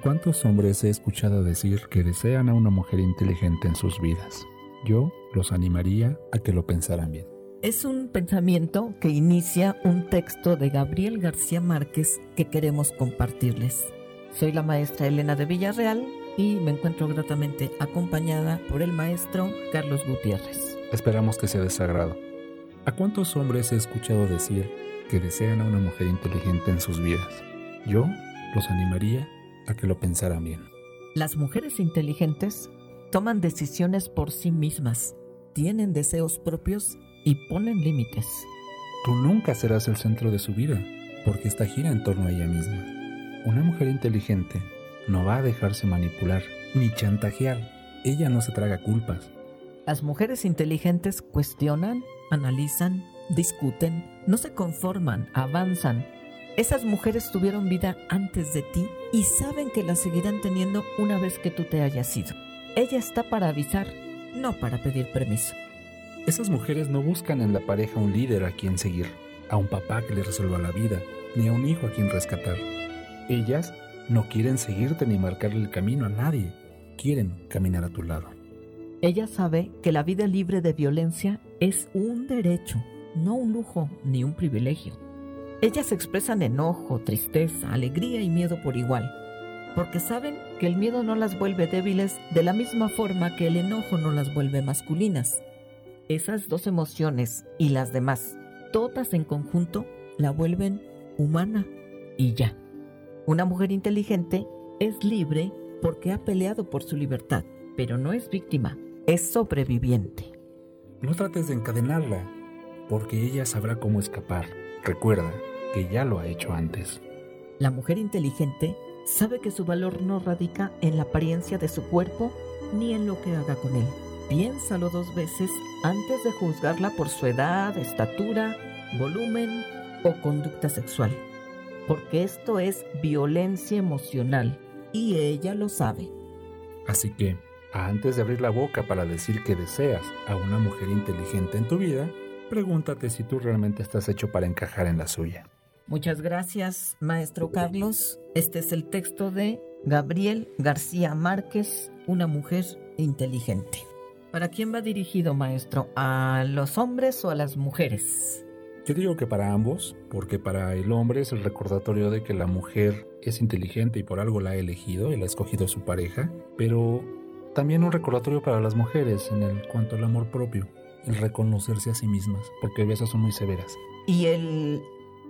cuántos hombres he escuchado decir que desean a una mujer inteligente en sus vidas? Yo los animaría a que lo pensaran bien. Es un pensamiento que inicia un texto de Gabriel García Márquez que queremos compartirles. Soy la maestra Elena de Villarreal y me encuentro gratamente acompañada por el maestro Carlos Gutiérrez. Esperamos que sea de sagrado. ¿A cuántos hombres he escuchado decir que desean a una mujer inteligente en sus vidas? Yo los animaría que lo pensaran bien. Las mujeres inteligentes toman decisiones por sí mismas, tienen deseos propios y ponen límites. Tú nunca serás el centro de su vida, porque esta gira en torno a ella misma. Una mujer inteligente no va a dejarse manipular ni chantajear. Ella no se traga culpas. Las mujeres inteligentes cuestionan, analizan, discuten, no se conforman, avanzan. Esas mujeres tuvieron vida antes de ti y saben que la seguirán teniendo una vez que tú te hayas ido. Ella está para avisar, no para pedir permiso. Esas mujeres no buscan en la pareja un líder a quien seguir, a un papá que le resuelva la vida, ni a un hijo a quien rescatar. Ellas no quieren seguirte ni marcarle el camino a nadie, quieren caminar a tu lado. Ella sabe que la vida libre de violencia es un derecho, no un lujo ni un privilegio. Ellas expresan enojo, tristeza, alegría y miedo por igual, porque saben que el miedo no las vuelve débiles de la misma forma que el enojo no las vuelve masculinas. Esas dos emociones y las demás, todas en conjunto, la vuelven humana y ya. Una mujer inteligente es libre porque ha peleado por su libertad, pero no es víctima, es sobreviviente. No trates de encadenarla, porque ella sabrá cómo escapar. Recuerda que ya lo ha hecho antes. La mujer inteligente sabe que su valor no radica en la apariencia de su cuerpo ni en lo que haga con él piénsalo dos veces antes de juzgarla por su edad, estatura, volumen o conducta sexual, porque esto es violencia emocional y ella lo sabe. Así que, antes de abrir la boca para decir que deseas a una mujer inteligente en tu vida, pregúntate si tú realmente estás hecho para encajar en la suya. Muchas gracias, maestro Carlos. Este es el texto de Gabriel García Márquez, una mujer inteligente. ¿Para quién va dirigido, maestro? ¿A los hombres o a las mujeres? Yo digo que para ambos, porque para el hombre es el recordatorio de que la mujer es inteligente y por algo la ha elegido y la ha escogido su pareja, pero también un recordatorio para las mujeres en el cuanto al amor propio, el reconocerse a sí mismas, porque a veces son muy severas. Y el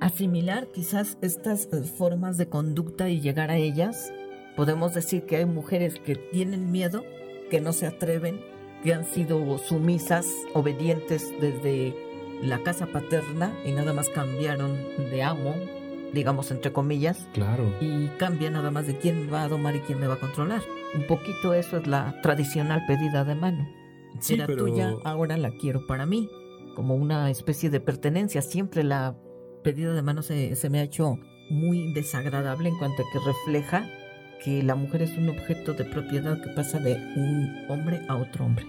asimilar quizás estas eh, formas de conducta y llegar a ellas, podemos decir que hay mujeres que tienen miedo, que no se atreven que han sido sumisas, obedientes desde la casa paterna y nada más cambiaron de amo, digamos entre comillas. Claro. Y cambia nada más de quién va a domar y quién me va a controlar. Un poquito eso es la tradicional pedida de mano. Sí, Era pero- tuya, ahora la quiero para mí. Como una especie de pertenencia. Siempre la pedida de mano se, se me ha hecho muy desagradable en cuanto a que refleja que la mujer es un objeto de propiedad que pasa de un hombre a otro hombre.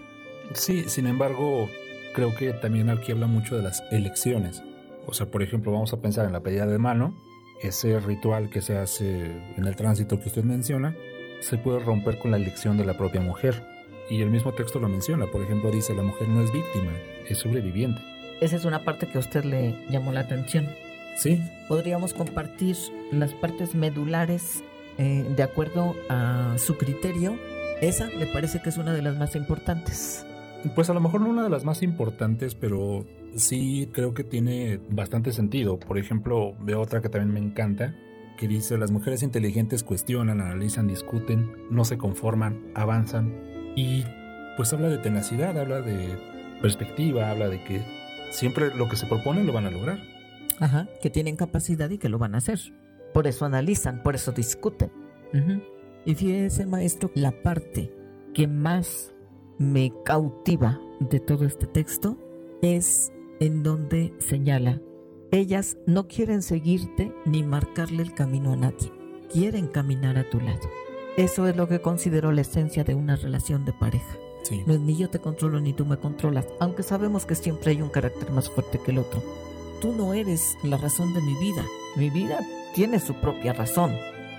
Sí, sin embargo, creo que también aquí habla mucho de las elecciones. O sea, por ejemplo, vamos a pensar en la pedida de mano, ese ritual que se hace en el tránsito que usted menciona, se puede romper con la elección de la propia mujer. Y el mismo texto lo menciona, por ejemplo, dice, la mujer no es víctima, es sobreviviente. Esa es una parte que a usted le llamó la atención. Sí, Podríamos compartir las partes medulares eh, de acuerdo a su criterio. Esa le parece que es una de las más importantes. Pues a lo mejor no una de las más importantes, pero sí creo que tiene bastante sentido. Por ejemplo, veo otra que también me encanta, que dice, las mujeres inteligentes cuestionan, analizan, discuten, no se conforman, avanzan. Y pues habla de tenacidad, habla de perspectiva, habla de que siempre lo que se propone lo van a lograr. Ajá, que tienen capacidad y que lo van a hacer. Por eso analizan, por eso discuten. Ujú. Y fíjese, maestro, la parte que más me cautiva de todo este texto es en donde señala, ellas no quieren seguirte ni marcarle el camino a nadie, quieren caminar a tu lado. Eso es lo que considero la esencia de una relación de pareja. Sí. No ni yo te controlo ni tú me controlas, aunque sabemos que siempre hay un carácter más fuerte que el otro. Tú no eres la razón de mi vida. Mi vida tiene su propia razón.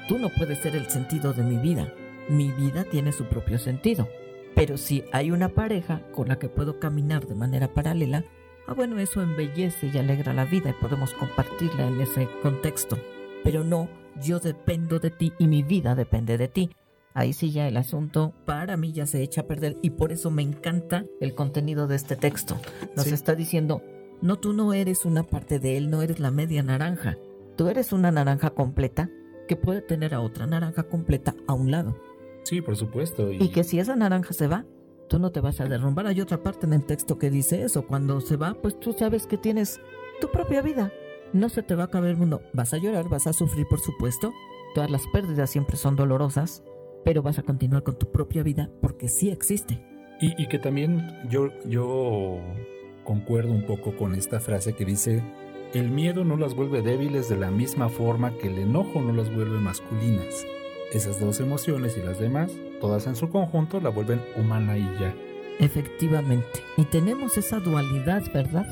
Tú no puedes ser el sentido de mi vida. Mi vida tiene su propio sentido. Pero si hay una pareja con la que puedo caminar de manera paralela, ah bueno, eso embellece y alegra la vida y podemos compartirla en ese contexto. Pero no, yo dependo de ti y mi vida depende de ti. Ahí sí ya el asunto para mí ya se echa a perder y por eso me encanta el contenido de este texto. Nos está diciendo, no, tú no eres una parte de él, no eres la media naranja. Tú eres una naranja completa que puede tener a otra naranja completa a un lado. Sí, por supuesto. Y... que si esa naranja se va, tú no te vas a derrumbar. Hay otra parte en el texto que dice eso. Cuando se va, pues tú sabes que tienes tu propia vida. No se te va a acabar el mundo. Vas a llorar, vas a sufrir, por supuesto. Todas las pérdidas siempre son dolorosas, pero vas a continuar con tu propia vida porque sí existe. Y, que también yo, yo concuerdo un poco con esta frase que dice, el miedo no las vuelve débiles de la misma forma que el enojo no las vuelve masculinas. Esas dos emociones y las demás, todas en su conjunto, la vuelven humana y ya. Efectivamente. Y tenemos esa dualidad, ¿verdad?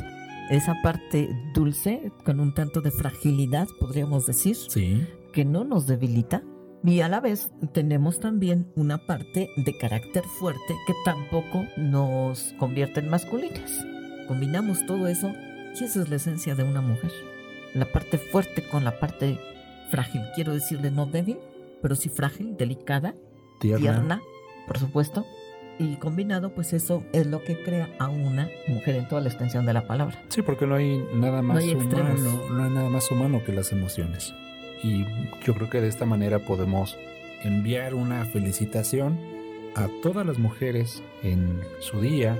Esa parte dulce, con un tanto de fragilidad, podríamos decir. Sí. Que no nos debilita. Y a la vez tenemos también una parte de carácter fuerte que tampoco nos convierte en masculinas. Combinamos todo eso y esa es la esencia de una mujer. La parte fuerte con la parte frágil. Quiero decirle no débil, pero sí frágil, delicada, tierna. por supuesto. Y combinado, pues eso es lo que crea a una mujer en toda la extensión de la palabra. Sí, porque no hay nada más humano, no hay nada más humano que las emociones. Y yo creo que de esta manera podemos enviar una felicitación a todas las mujeres en su día,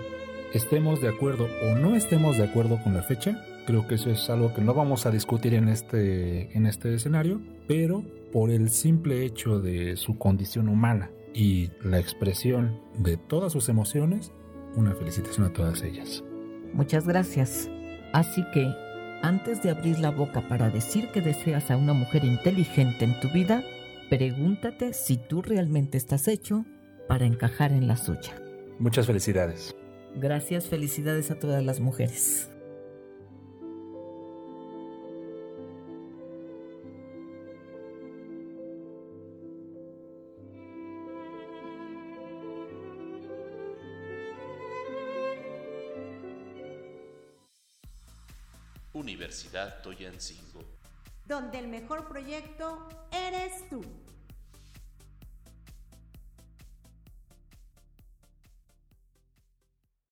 estemos de acuerdo o no estemos de acuerdo con la fecha. Creo que eso es algo que no vamos a discutir en este, en este escenario, pero por el simple hecho de su condición humana y la expresión de todas sus emociones, una felicitación a todas ellas. Muchas gracias. Así que, antes de abrir la boca para decir que deseas a una mujer inteligente en tu vida, pregúntate si tú realmente estás hecho para encajar en la suya. Muchas felicidades. Gracias, felicidades a todas las mujeres. Universidad Toyancingo. Donde el mejor proyecto eres tú.